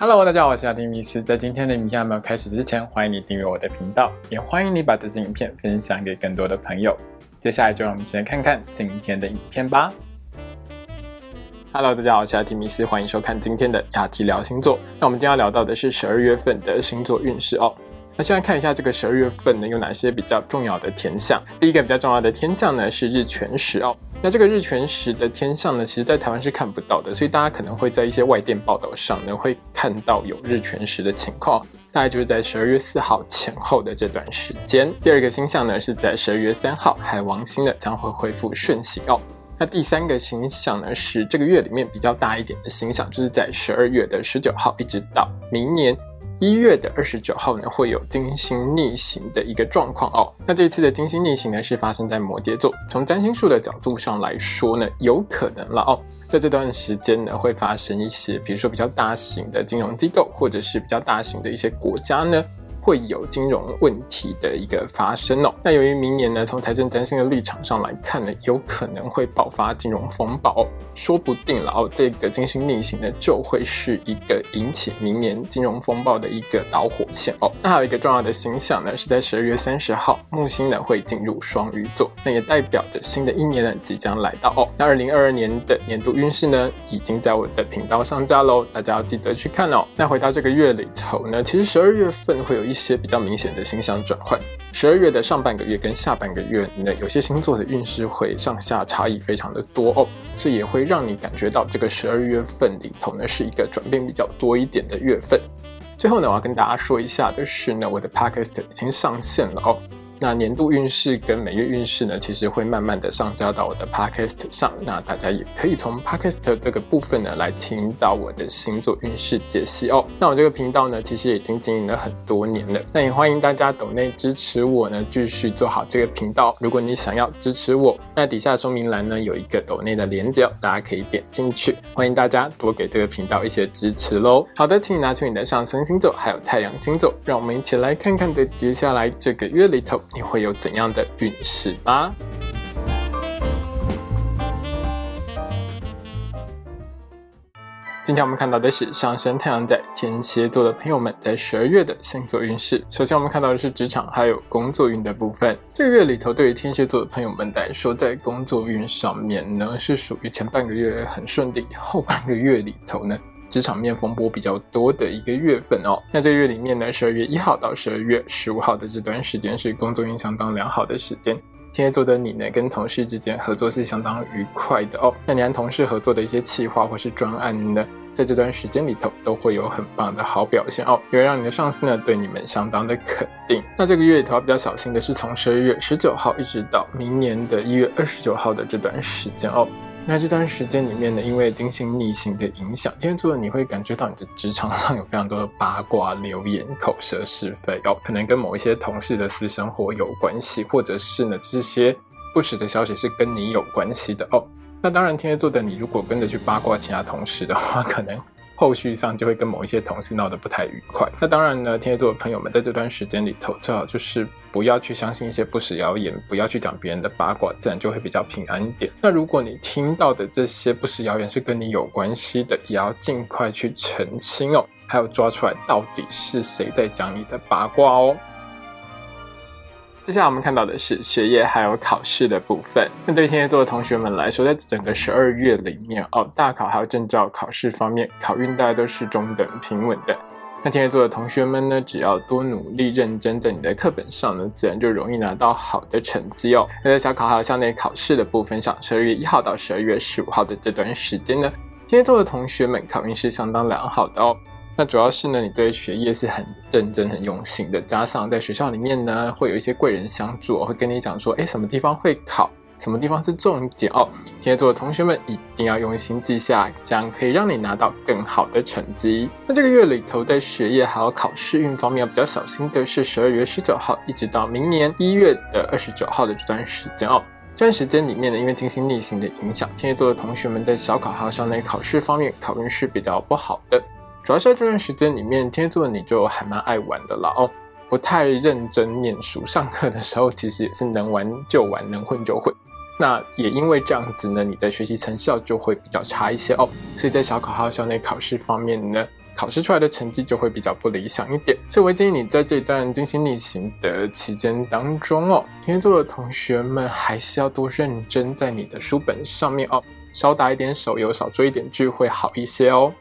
Hello，大家好，我是阿丁米斯。在今天的影片还没有开始之前，欢迎你订阅我的频道，也欢迎你把这支影片分享给更多的朋友。接下来就让我们一起来看看今天的影片吧。Hello，大家好，我是阿提米斯，欢迎收看今天的亚提聊星座。那我们今天要聊到的是十二月份的星座运势哦。那先来看一下这个十二月份呢有哪些比较重要的天象。第一个比较重要的天象呢是日全食哦。那这个日全食的天象呢，其实在台湾是看不到的，所以大家可能会在一些外电报道上呢会看到有日全食的情况，大概就是在十二月四号前后的这段时间。第二个星象呢是在十二月三号，海王星呢将会恢复顺行哦。那第三个星象呢是这个月里面比较大一点的星象，就是在十二月的十九号一直到明年。一月的二十九号呢，会有金星逆行的一个状况哦。那这次的金星逆行呢，是发生在摩羯座。从占星术的角度上来说呢，有可能了哦，在这段时间呢，会发生一些，比如说比较大型的金融机构，或者是比较大型的一些国家呢。会有金融问题的一个发生哦。那由于明年呢，从财政担心的立场上来看呢，有可能会爆发金融风暴，说不定了哦。这个金星逆行呢，就会是一个引起明年金融风暴的一个导火线哦。那还有一个重要的星象呢，是在十二月三十号，木星呢会进入双鱼座，那也代表着新的一年呢即将来到哦。那二零二二年的年度运势呢，已经在我的频道上架喽，大家要记得去看哦。那回到这个月里头呢，其实十二月份会有一。一些比较明显的星象转换，十二月的上半个月跟下半个月呢，有些星座的运势会上下差异非常的多哦，所以也会让你感觉到这个十二月份里头呢是一个转变比较多一点的月份。最后呢，我要跟大家说一下就是呢，我的 podcast 已经上线了哦。那年度运势跟每月运势呢，其实会慢慢的上交到我的 podcast 上。那大家也可以从 podcast 这个部分呢，来听到我的星座运势解析哦。那我这个频道呢，其实已经经营了很多年了。那也欢迎大家抖内支持我呢，继续做好这个频道。如果你想要支持我，那底下说明栏呢有一个抖内的连接，大家可以点进去。欢迎大家多给这个频道一些支持喽。好的，请你拿出你的上升星座还有太阳星座，让我们一起来看看的接下来这个月里头。你会有怎样的运势吧？今天我们看到的是上升太阳在天蝎座的朋友们在十二月的星座运势。首先，我们看到的是职场还有工作运的部分。这个月里头，对于天蝎座的朋友们来说，在工作运上面呢，是属于前半个月很顺利，后半个月里头呢。职场面风波比较多的一个月份哦，那这个月里面呢，十二月一号到十二月十五号的这段时间是工作运相当良好的时间。天蝎座的你呢，跟同事之间合作是相当愉快的哦。那你跟同事合作的一些企划或是专案呢，在这段时间里头都会有很棒的好表现哦，也会让你的上司呢对你们相当的肯定。那这个月里头比较小心的是从十二月十九号一直到明年的一月二十九号的这段时间哦。那这段时间里面呢，因为丁星逆行的影响，天蝎座的你会感觉到你的职场上有非常多的八卦、留言、口舌是非哦，可能跟某一些同事的私生活有关系，或者是呢这些不实的消息是跟你有关系的哦。那当然，天蝎座的你如果跟着去八卦其他同事的话，可能。后续上就会跟某一些同事闹得不太愉快。那当然呢，天蝎座的朋友们在这段时间里头，最好就是不要去相信一些不实谣言，不要去讲别人的八卦，自然就会比较平安一点。那如果你听到的这些不实谣言是跟你有关系的，也要尽快去澄清哦，还有抓出来到底是谁在讲你的八卦哦。接下来我们看到的是学业还有考试的部分。那对天蝎座的同学们来说，在整个十二月里面哦，大考还有证照考试方面，考运大家都是中等平稳的。那天蝎座的同学们呢，只要多努力认真，在你的课本上呢，自然就容易拿到好的成绩哦。那在小考还有校内考试的部分上，十二月一号到十二月十五号的这段时间呢，天蝎座的同学们考运是相当良好的哦。那主要是呢，你对学业是很认真、很用心的，加上在学校里面呢，会有一些贵人相助，会跟你讲说，哎，什么地方会考，什么地方是重点哦。天蝎座的同学们一定要用心记下，这样可以让你拿到更好的成绩。那这个月里头，在学业还有考试运方面要比较小心的是，十二月十九号一直到明年一月的二十九号的这段时间哦。这段时间里面呢，因为金星逆行的影响，天蝎座的同学们在小考还有校内考试方面，考运是比较不好的。主要是在这段时间里面，天蝎座的你就还蛮爱玩的啦哦，不太认真念书，上课的时候其实也是能玩就玩，能混就混。那也因为这样子呢，你的学习成效就会比较差一些哦。所以在小考还有校内考试方面呢，考试出来的成绩就会比较不理想一点。所以我建议你在这段精心逆行的期间当中哦，天蝎座的同学们还是要多认真在你的书本上面哦，少打一点手游，少追一点剧会好一些哦。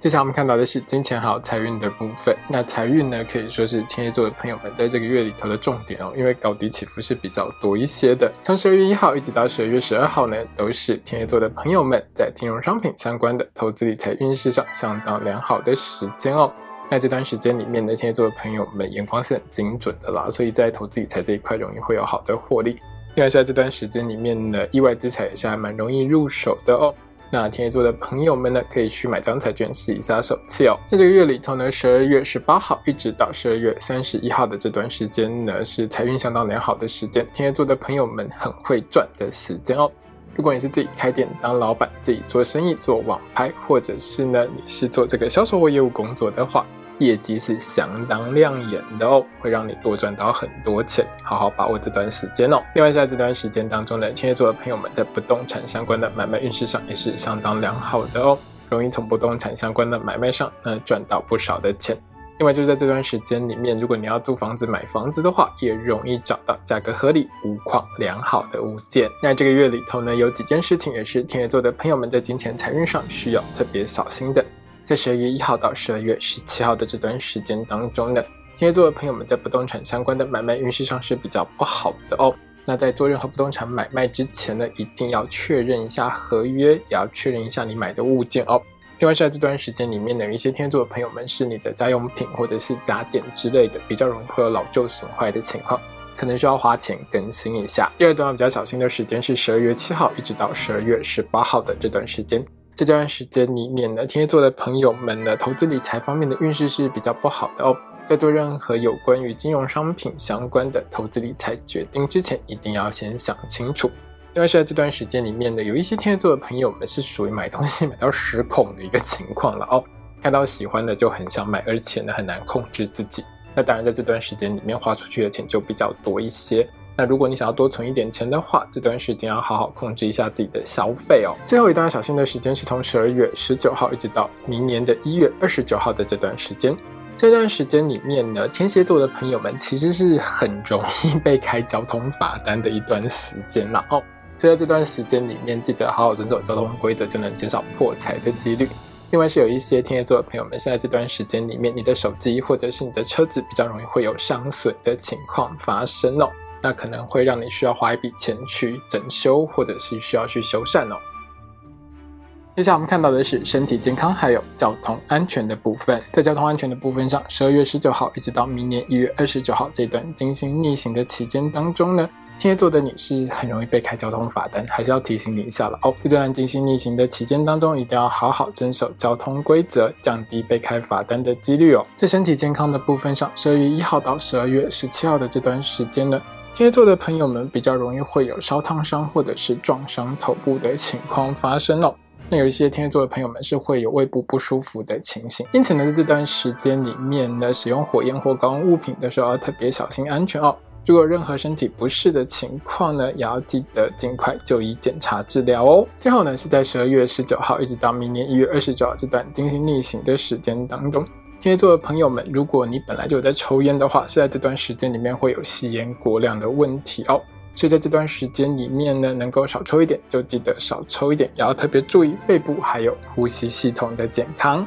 接下来我们看到的是金钱好财运的部分。那财运呢，可以说是天蝎座的朋友们在这个月里头的重点哦，因为高低起伏是比较多一些的。从十二月一号一直到十二月十二号呢，都是天蝎座的朋友们在金融商品相关的投资理财运势上相当良好的时间哦。那这段时间里面呢，天蝎座的朋友们眼光是很精准的啦，所以在投资理财这一块容易会有好的获利。另外在这段时间里面呢，意外之财也是还蛮容易入手的哦。那天蝎座的朋友们呢，可以去买张彩券试一下手气哦。在这个月里头呢，十二月十八号一直到十二月三十一号的这段时间呢，是财运相当良好的时间。天蝎座的朋友们很会赚的时间哦。如果你是自己开店当老板，自己做生意做网拍，或者是呢你是做这个销售或业务工作的话。业绩是相当亮眼的哦，会让你多赚到很多钱，好好把握这段时间哦。另外，在这段时间当中呢，天蝎座的朋友们在不动产相关的买卖运势上也是相当良好的哦，容易从不动产相关的买卖上嗯赚到不少的钱。另外，就是在这段时间里面，如果你要租房子买房子的话，也容易找到价格合理、无况良好的物件。那这个月里头呢，有几件事情也是天蝎座的朋友们在金钱财运上需要特别小心的。在十二月一号到十二月十七号的这段时间当中呢，天蝎座的朋友们在不动产相关的买卖运势上是比较不好的哦。那在做任何不动产买卖之前呢，一定要确认一下合约，也要确认一下你买的物件哦。另外，在这段时间里面呢，有一些天蝎座的朋友们是你的家用品或者是家电之类的，比较容易会有老旧损坏的情况，可能需要花钱更新一下。第二段比较小心的时间是十二月七号一直到十二月十八号的这段时间。这段时间里面呢，天蝎座的朋友们呢，投资理财方面的运势是比较不好的哦。在做任何有关于金融商品相关的投资理财决定之前，一定要先想清楚。另外是在这段时间里面呢，有一些天蝎座的朋友们是属于买东西买到失控的一个情况了哦。看到喜欢的就很想买，而且呢很难控制自己。那当然在这段时间里面花出去的钱就比较多一些。那如果你想要多存一点钱的话，这段时间要好好控制一下自己的消费哦。最后一段小心的时间是从十二月十九号一直到明年的一月二十九号的这段时间。这段时间里面呢，天蝎座的朋友们其实是很容易被开交通罚单的一段时间了哦。所以在这段时间里面，记得好好遵守交通规则，就能减少破财的几率。另外是有一些天蝎座的朋友们，现在这段时间里面，你的手机或者是你的车子比较容易会有伤损的情况发生哦。那可能会让你需要花一笔钱去整修，或者是需要去修缮哦。接下来我们看到的是身体健康还有交通安全的部分。在交通安全的部分上，十二月十九号一直到明年一月二十九号这段金星逆行的期间当中呢，天蝎座的你是很容易被开交通罚单，还是要提醒你一下了哦。在这段金星逆行的期间当中，一定要好好遵守交通规则，降低被开罚单的几率哦。在身体健康的部分上，十二月一号到十二月十七号的这段时间呢。天蝎座的朋友们比较容易会有烧烫伤或者是撞伤头部的情况发生哦。那有一些天蝎座的朋友们是会有胃部不舒服的情形，因此呢，在这段时间里面呢，使用火焰或高温物品的时候要特别小心安全哦。如果任何身体不适的情况呢，也要记得尽快就医检查治疗哦。最后呢，是在十二月十九号一直到明年一月二十九号这段金星逆行的时间当中。天蝎座的朋友们，如果你本来就有在抽烟的话，是在这段时间里面会有吸烟过量的问题哦。所以在这段时间里面呢，能够少抽一点就记得少抽一点，也要特别注意肺部还有呼吸系统的健康。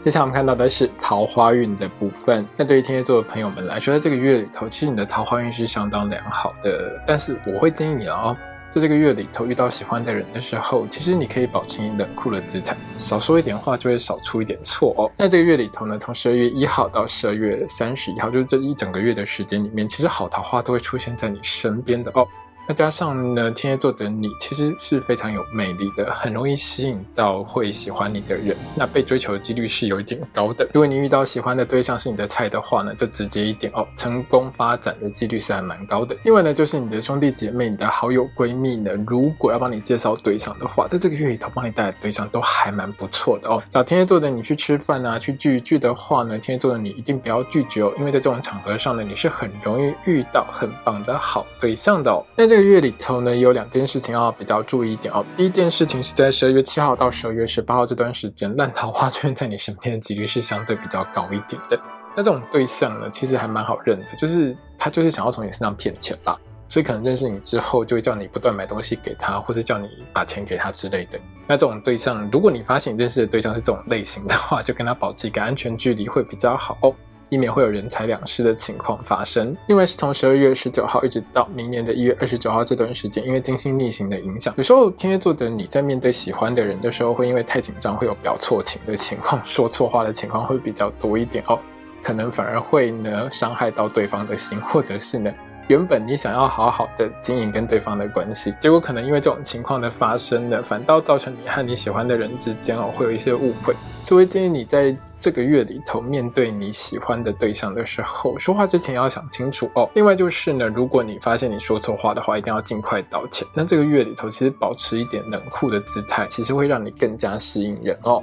接下来我们看到的是桃花运的部分。那对于天蝎座的朋友们来说，在这个月里头，其实你的桃花运是相当良好的，但是我会建议你哦。在这个月里头遇到喜欢的人的时候，其实你可以保持你冷酷的姿态，少说一点话就会少出一点错哦。那这个月里头呢，从十二月一号到十二月三十一号，就是这一整个月的时间里面，其实好桃花都会出现在你身边的哦。再加上呢，天蝎座的你其实是非常有魅力的，很容易吸引到会喜欢你的人。那被追求的几率是有一点高的。如果你遇到喜欢的对象是你的菜的话呢，就直接一点哦，成功发展的几率是还蛮高的。另外呢，就是你的兄弟姐妹、你的好友闺蜜呢，如果要帮你介绍对象的话，在这个月里头帮你带的对象都还蛮不错的哦。找天蝎座的你去吃饭啊，去聚一聚的话呢，天蝎座的你一定不要拒绝哦，因为在这种场合上呢，你是很容易遇到很棒的好对象的哦。那这这个月里头呢，有两件事情要比较注意一点哦。第一件事情是在十二月七号到十二月十八号这段时间，烂桃花出现在你身边的几率是相对比较高一点的。那这种对象呢，其实还蛮好认的，就是他就是想要从你身上骗钱啦。所以可能认识你之后，就会叫你不断买东西给他，或是叫你把钱给他之类的。那这种对象，如果你发现你认识的对象是这种类型的话，就跟他保持一个安全距离会比较好哦，以免会有人财两失的情况发生。另外是从十二月十九号一直到明年的一月二十九号这段时间，因为金星逆行的影响，有时候天蝎座的你在面对喜欢的人的时候，会因为太紧张，会有表错情的情况，说错话的情况会比较多一点哦，可能反而会呢伤害到对方的心，或者是呢。原本你想要好好的经营跟对方的关系，结果可能因为这种情况的发生呢，反倒造成你和你喜欢的人之间哦会有一些误会。所以建议你在这个月里头面对你喜欢的对象的时候，说话之前要想清楚哦。另外就是呢，如果你发现你说错话的话，一定要尽快道歉。那这个月里头其实保持一点冷酷的姿态，其实会让你更加吸引人哦。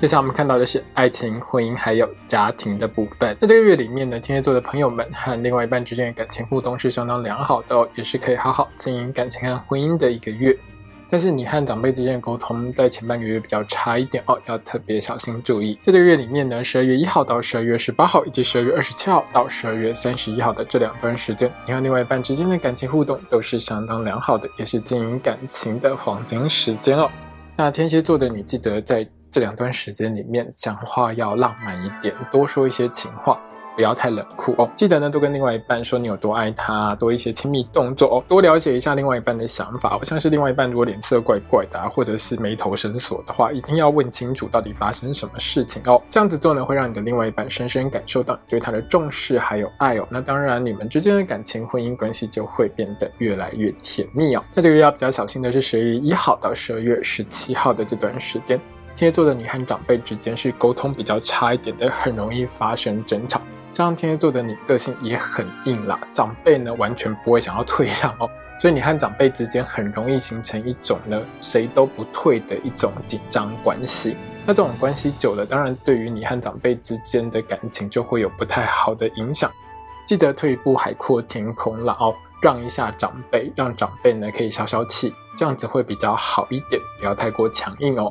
接下来我们看到的是爱情、婚姻还有家庭的部分。那这个月里面呢，天蝎座的朋友们和另外一半之间的感情互动是相当良好的哦，也是可以好好经营感情和婚姻的一个月。但是你和长辈之间的沟通在前半个月比较差一点哦，要特别小心注意。在这个月里面呢，十二月一号到十二月十八号，以及十二月二十七号到十二月三十一号的这两段时间，你和另外一半之间的感情互动都是相当良好的，也是经营感情的黄金时间哦。那天蝎座的你，记得在。这两段时间里面，讲话要浪漫一点，多说一些情话，不要太冷酷哦。记得呢，多跟另外一半说你有多爱他，多一些亲密动作哦，多了解一下另外一半的想法。像是另外一半如果脸色怪怪的，或者是眉头深锁的话，一定要问清楚到底发生什么事情哦。这样子做呢，会让你的另外一半深深感受到你对他的重视还有爱哦。那当然，你们之间的感情、婚姻关系就会变得越来越甜蜜哦。那这个月要比较小心的是十月一号到十二月十七号的这段时间。天蝎座的你和长辈之间是沟通比较差一点的，很容易发生争吵。加上天蝎座的你个性也很硬啦，长辈呢完全不会想要退让哦，所以你和长辈之间很容易形成一种呢谁都不退的一种紧张关系。那这种关系久了，当然对于你和长辈之间的感情就会有不太好的影响。记得退一步海阔天空啦哦，让一下长辈，让长辈呢可以消消气，这样子会比较好一点，不要太过强硬哦。